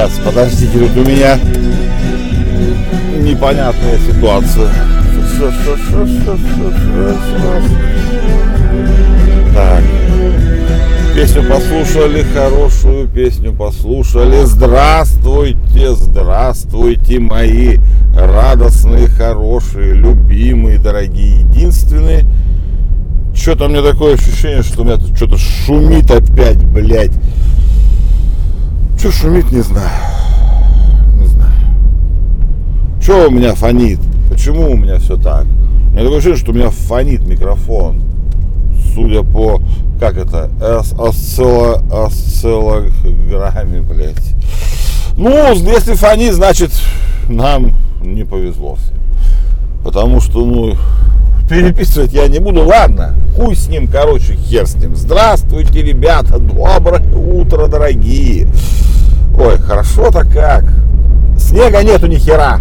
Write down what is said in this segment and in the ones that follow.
Сейчас, подождите, тут у меня непонятная ситуация. Так. Песню послушали, хорошую песню послушали. Здравствуйте, здравствуйте, мои радостные, хорошие, любимые, дорогие, единственные. Что-то у меня такое ощущение, что у меня тут что-то шумит опять, блядь. Что шумит, не знаю. Не знаю. Что у меня фонит? Почему у меня все так? У меня такое ощущение, что у меня фонит микрофон. Судя по, как это, осцилла, осциллограмме, блядь. Ну, если фонит, значит, нам не повезло. Потому что, ну, переписывать я не буду. Ладно, хуй с ним, короче, хер с ним. Здравствуйте, ребята, доброе утро, дорогие. Ой, хорошо-то как. Снега нету ни хера.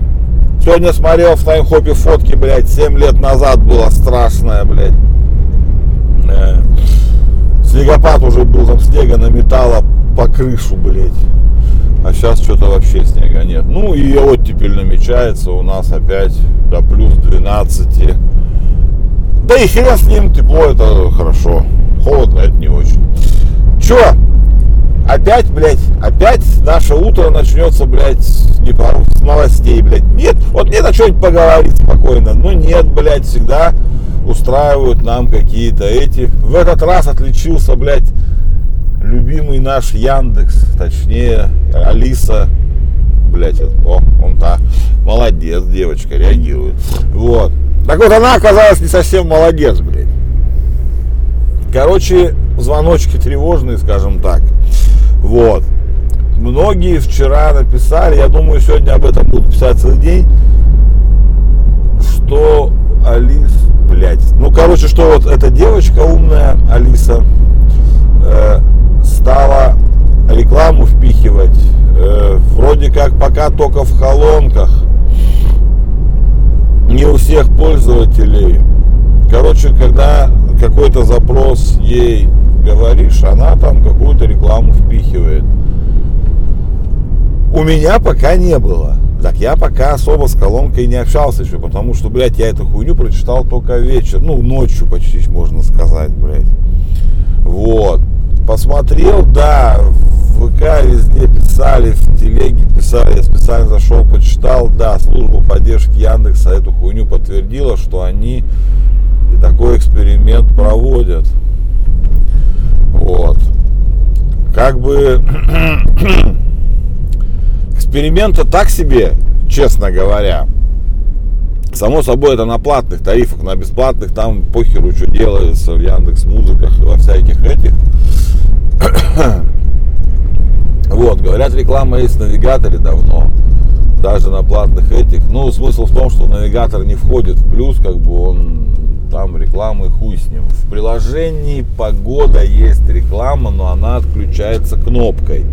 Сегодня смотрел в таймхопе фотки, блядь, 7 лет назад было страшное, блядь. Э, снегопад уже был, там снега наметало по крышу, блядь. А сейчас что-то вообще снега нет. Ну и оттепель намечается у нас опять до плюс 12. Да и хрен с ним, тепло это хорошо. Холодно это не очень. Чё? Опять, блядь, опять наше утро начнется, блядь, не пару с новостей, блядь. Нет, вот мне на что-нибудь поговорить спокойно. Ну нет, блядь, всегда устраивают нам какие-то эти. В этот раз отличился, блядь, любимый наш Яндекс, точнее, Алиса, блядь, о, он та, молодец, девочка, реагирует. Вот. Так вот, она оказалась не совсем молодец, блядь. Короче, звоночки тревожные, скажем так. Вот. Многие вчера написали, я думаю, сегодня об этом будут писать целый день, что Алис, блядь, ну, короче, что вот эта девочка умная, Алиса, э, стала рекламу впихивать, э, вроде как пока только в колонках, не у всех пользователей. Короче, когда какой-то запрос ей говоришь, она там какую-то рекламу впихивает. У меня пока не было. Так я пока особо с колонкой не общался еще, потому что, блядь, я эту хуйню прочитал только вечер, ну, ночью почти, можно сказать, блядь. Вот. Посмотрел, да, в ВК везде писали, в телеге писали, я специально зашел, почитал, да, служба поддержки Яндекса эту хуйню подтвердила, что они такой эксперимент проводят. Вот. Как бы эксперимента так себе, честно говоря. Само собой, это на платных тарифах, на бесплатных там похеру, что делается в Яндекс Музыках, во всяких этих. Вот, говорят, реклама есть в навигаторе давно, даже на платных этих. Ну, смысл в том, что навигатор не входит в плюс, как бы он там рекламы хуй с ним. В приложении погода есть реклама, но она отключается кнопкой.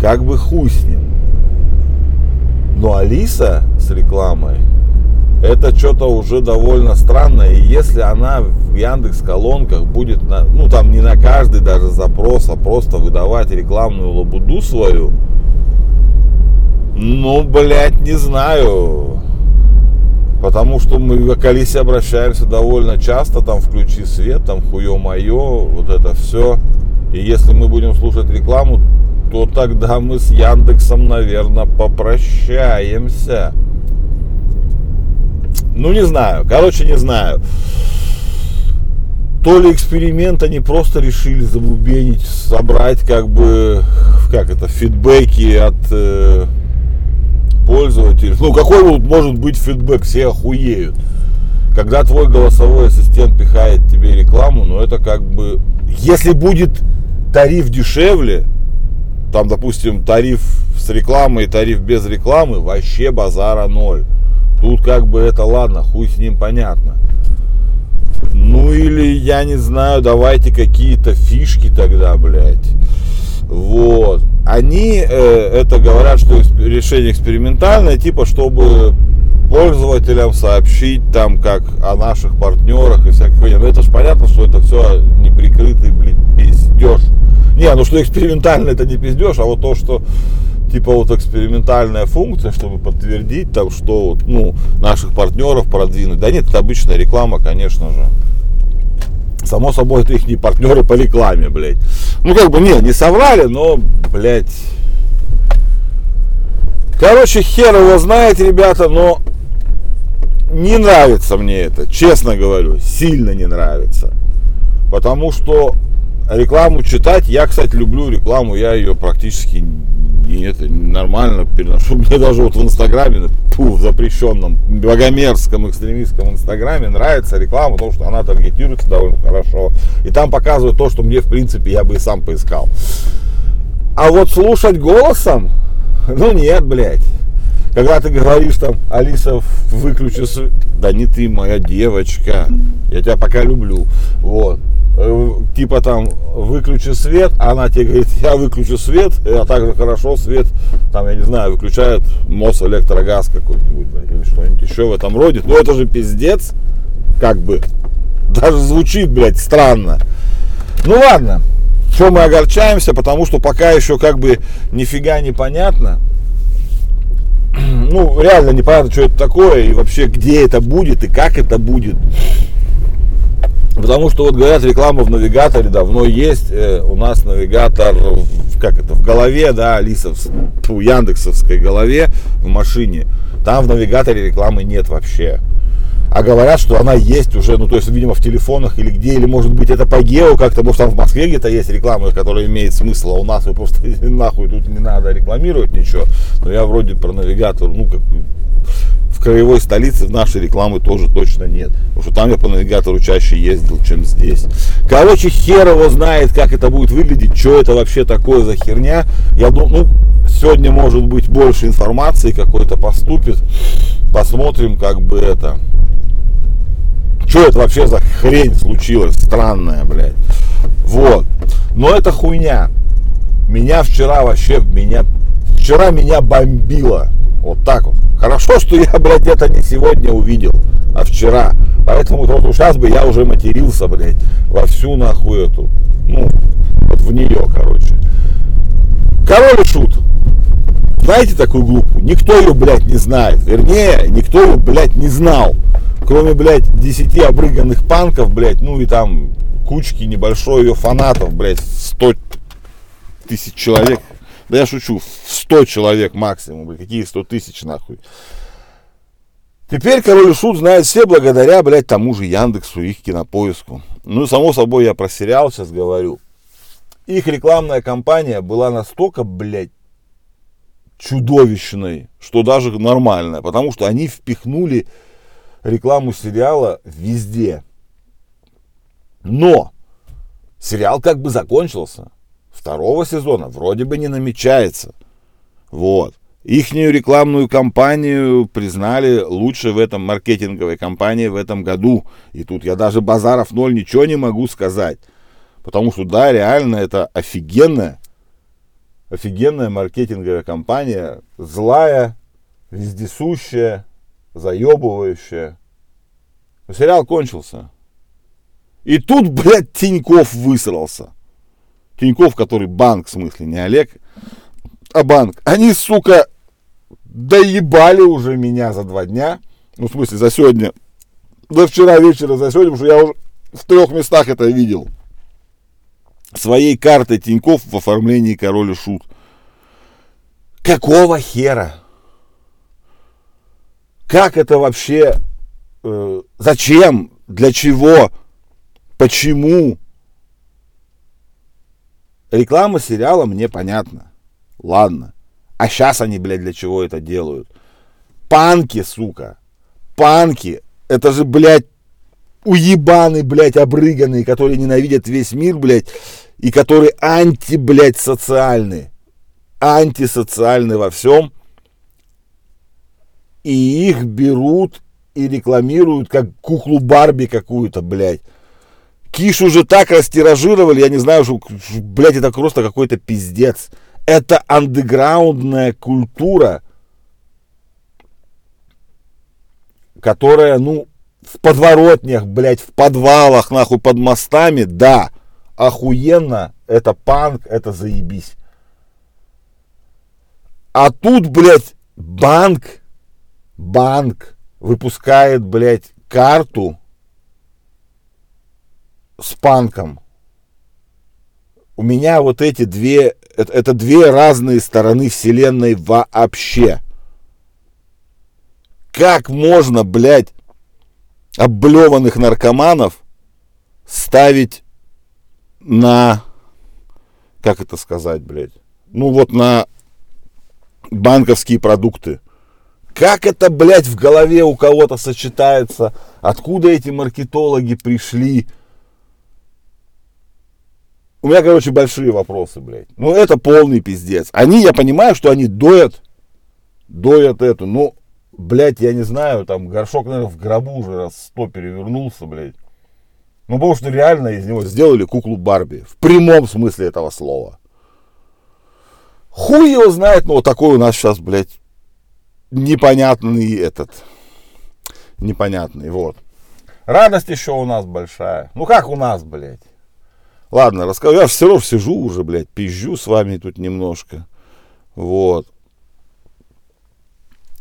Как бы хуй с ним. Но Алиса с рекламой это что-то уже довольно странное. И если она в Яндекс колонках будет, на, ну там не на каждый даже запрос, а просто выдавать рекламную лабуду свою, ну, блядь, не знаю. Потому что мы к Алисе обращаемся довольно часто, там включи свет, там хуе мое, вот это все. И если мы будем слушать рекламу, то тогда мы с Яндексом, наверное, попрощаемся. Ну, не знаю. Короче, не знаю. То ли эксперимент они просто решили забубенить, собрать как бы, как это, фидбэки от пользователей. Ну, какой может быть фидбэк? Все охуеют. Когда твой голосовой ассистент пихает тебе рекламу, ну это как бы... Если будет тариф дешевле, там, допустим, тариф с рекламой и тариф без рекламы, вообще базара ноль. Тут как бы это ладно, хуй с ним понятно. Ну или, я не знаю, давайте какие-то фишки тогда, блядь. Вот. Они э, это говорят, что решение экспериментальное, типа, чтобы пользователям сообщить там как о наших партнерах и всякой хуйне. Ну это ж понятно, что это все неприкрытый, блядь, пиздеж. Не, ну что экспериментально это не пиздешь, а вот то, что типа вот экспериментальная функция, чтобы подтвердить там, что вот, ну, наших партнеров продвинуть. Да нет, это обычная реклама, конечно же. Само собой, это их не партнеры по рекламе, блядь. Ну, как бы, не, не соврали, но, блядь. Короче, хер его знает, ребята, но не нравится мне это, честно говорю, сильно не нравится. Потому что рекламу читать, я, кстати, люблю рекламу, я ее практически и это нормально переношу. Мне даже вот в Инстаграме, фу, в запрещенном, богомерзком, экстремистском Инстаграме нравится реклама, потому что она таргетируется довольно хорошо. И там показывают то, что мне, в принципе, я бы и сам поискал. А вот слушать голосом, ну нет, блядь. Когда ты говоришь там, Алиса, выключи свет. Да не ты, моя девочка. Я тебя пока люблю. Вот. Э, типа там выключи свет, она тебе говорит, я выключу свет, а также хорошо свет, там, я не знаю, выключает МОС электрогаз какой-нибудь, или что-нибудь еще в этом роде. Ну это же пиздец, как бы. Даже звучит, блядь, странно. Ну ладно, что мы огорчаемся, потому что пока еще как бы нифига не понятно. Ну, реально непонятно, что это такое, и вообще где это будет, и как это будет. Потому что вот говорят, реклама в навигаторе давно есть. Э, у нас навигатор, как это, в голове, да, Алисов, фу, Яндексовской голове в машине. Там в навигаторе рекламы нет вообще. А говорят, что она есть уже, ну то есть, видимо, в телефонах или где, или может быть это по гео как-то, может там в Москве где-то есть реклама, которая имеет смысл, а у нас вы просто нахуй тут не надо рекламировать ничего. Но я вроде про навигатор, ну как в краевой столице в нашей рекламы тоже точно нет. Потому что там я по навигатору чаще ездил, чем здесь. Короче, хер его знает, как это будет выглядеть, что это вообще такое за херня. Я думаю, ну, сегодня может быть больше информации какой-то поступит. Посмотрим, как бы это. Что это вообще за хрень случилась странная, блядь. Вот. Но это хуйня. Меня вчера вообще, меня, вчера меня бомбило. Вот так вот. Хорошо, что я, блядь, это не сегодня увидел, а вчера. Поэтому вот сейчас бы я уже матерился, блядь, во всю нахуй эту. Ну, вот в нее, короче. Король и шут. Знаете такую группу? Никто ее, блядь, не знает. Вернее, никто ее, блядь, не знал. Кроме, блядь, 10 обрыганных панков, блядь, ну и там кучки небольшой ее фанатов, блядь, 100 тысяч человек да я шучу, 100 человек максимум, блядь, какие 100 тысяч нахуй. Теперь король и шут знает все благодаря, блядь, тому же Яндексу, их кинопоиску. Ну, само собой, я про сериал сейчас говорю. Их рекламная кампания была настолько, блядь, чудовищной, что даже нормальная. Потому что они впихнули рекламу сериала везде. Но сериал как бы закончился второго сезона вроде бы не намечается. Вот. Ихнюю рекламную кампанию признали лучше в этом маркетинговой кампании в этом году. И тут я даже базаров ноль ничего не могу сказать. Потому что да, реально это офигенная, офигенная маркетинговая кампания. Злая, вездесущая, заебывающая. Но сериал кончился. И тут, блядь, Тиньков высрался. Тиньков, который банк, в смысле, не Олег, а банк. Они, сука, доебали уже меня за два дня. Ну, в смысле, за сегодня. До вчера вечера, за сегодня, потому что я уже в трех местах это видел. Своей картой Тиньков в оформлении король и шут. Какого хера? Как это вообще? Э, зачем? Для чего? Почему? Реклама сериала мне понятна. Ладно. А сейчас они, блядь, для чего это делают? Панки, сука. Панки. Это же, блядь, уебаны, блядь, обрыганные, которые ненавидят весь мир, блядь, и которые анти, блядь, социальные. Антисоциальны во всем. И их берут и рекламируют как куклу Барби какую-то, блядь. Киш уже так растиражировали, я не знаю, что, блядь, это просто какой-то пиздец. Это андеграундная культура, которая, ну, в подворотнях, блядь, в подвалах, нахуй, под мостами, да. Охуенно, это панк, это заебись. А тут, блядь, банк, банк выпускает, блядь, карту с панком. У меня вот эти две, это, это две разные стороны вселенной вообще. Как можно, блядь, облеванных наркоманов ставить на, как это сказать, блядь, ну вот на банковские продукты. Как это, блядь, в голове у кого-то сочетается? Откуда эти маркетологи пришли? У меня, короче, большие вопросы, блядь. Ну, это полный пиздец. Они, я понимаю, что они доят, доят эту, ну, блядь, я не знаю, там горшок, наверное, в гробу уже раз сто перевернулся, блядь. Ну, потому что реально из него сделали куклу Барби. В прямом смысле этого слова. Хуй его знает, но вот такой у нас сейчас, блядь, непонятный этот. Непонятный, вот. Радость еще у нас большая. Ну, как у нас, блядь. Ладно, расскажу. Я все равно сижу уже, блядь, пизжу с вами тут немножко. Вот.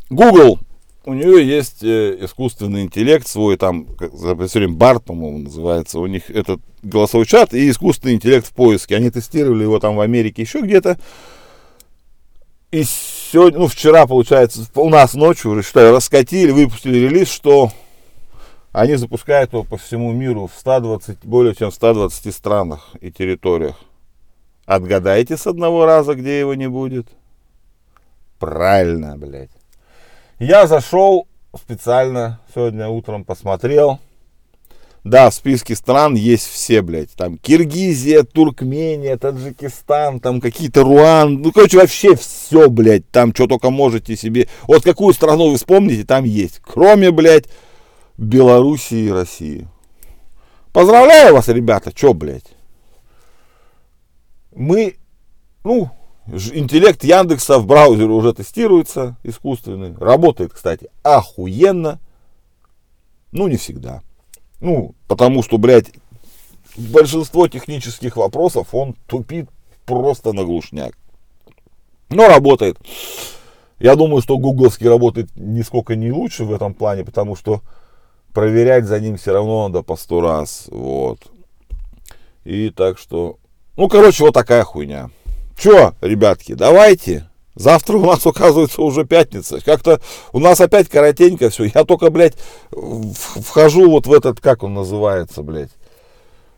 Google у нее есть э, искусственный интеллект свой, там, все время Барт, по-моему, называется, у них этот голосовой чат и искусственный интеллект в поиске. Они тестировали его там в Америке еще где-то. И сегодня, ну, вчера, получается, у нас ночью, уже считаю, раскатили, выпустили релиз, что они запускают его по всему миру в 120, более чем в 120 странах и территориях. Отгадайте с одного раза, где его не будет. Правильно, блядь. Я зашел специально сегодня утром, посмотрел. Да, в списке стран есть все, блядь. Там Киргизия, Туркмения, Таджикистан, там какие-то Руан. Ну, короче, вообще все, блядь. Там что только можете себе. Вот какую страну вы вспомните, там есть. Кроме, блядь, Белоруссии и России. Поздравляю вас, ребята. Че, блядь? Мы, ну, Интеллект Яндекса в браузере уже тестируется, искусственный. Работает, кстати, охуенно. Ну, не всегда. Ну, потому что, блядь, большинство технических вопросов он тупит просто на глушняк. Но работает. Я думаю, что гугловский работает нисколько не лучше в этом плане, потому что проверять за ним все равно надо по сто раз. Вот. И так что... Ну, короче, вот такая хуйня. Че, ребятки, давайте. Завтра у нас, оказывается, уже пятница. Как-то у нас опять коротенько все. Я только, блядь, вхожу вот в этот, как он называется, блядь,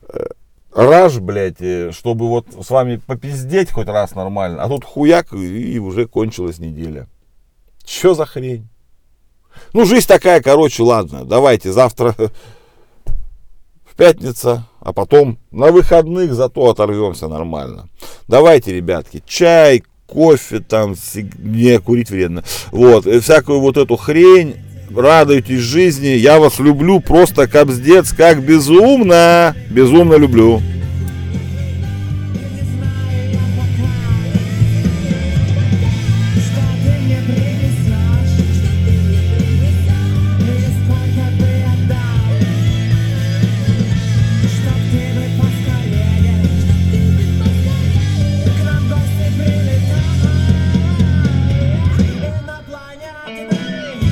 э, раж, блядь, э, чтобы вот с вами попиздеть хоть раз нормально. А тут хуяк, и уже кончилась неделя. Че за хрень? Ну, жизнь такая, короче, ладно, давайте завтра пятница, а потом на выходных зато оторвемся нормально. Давайте, ребятки, чай, кофе, там, не, курить вредно. Вот, и всякую вот эту хрень, радуйтесь жизни, я вас люблю просто капздец, как безумно, безумно люблю.